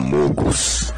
Amogos.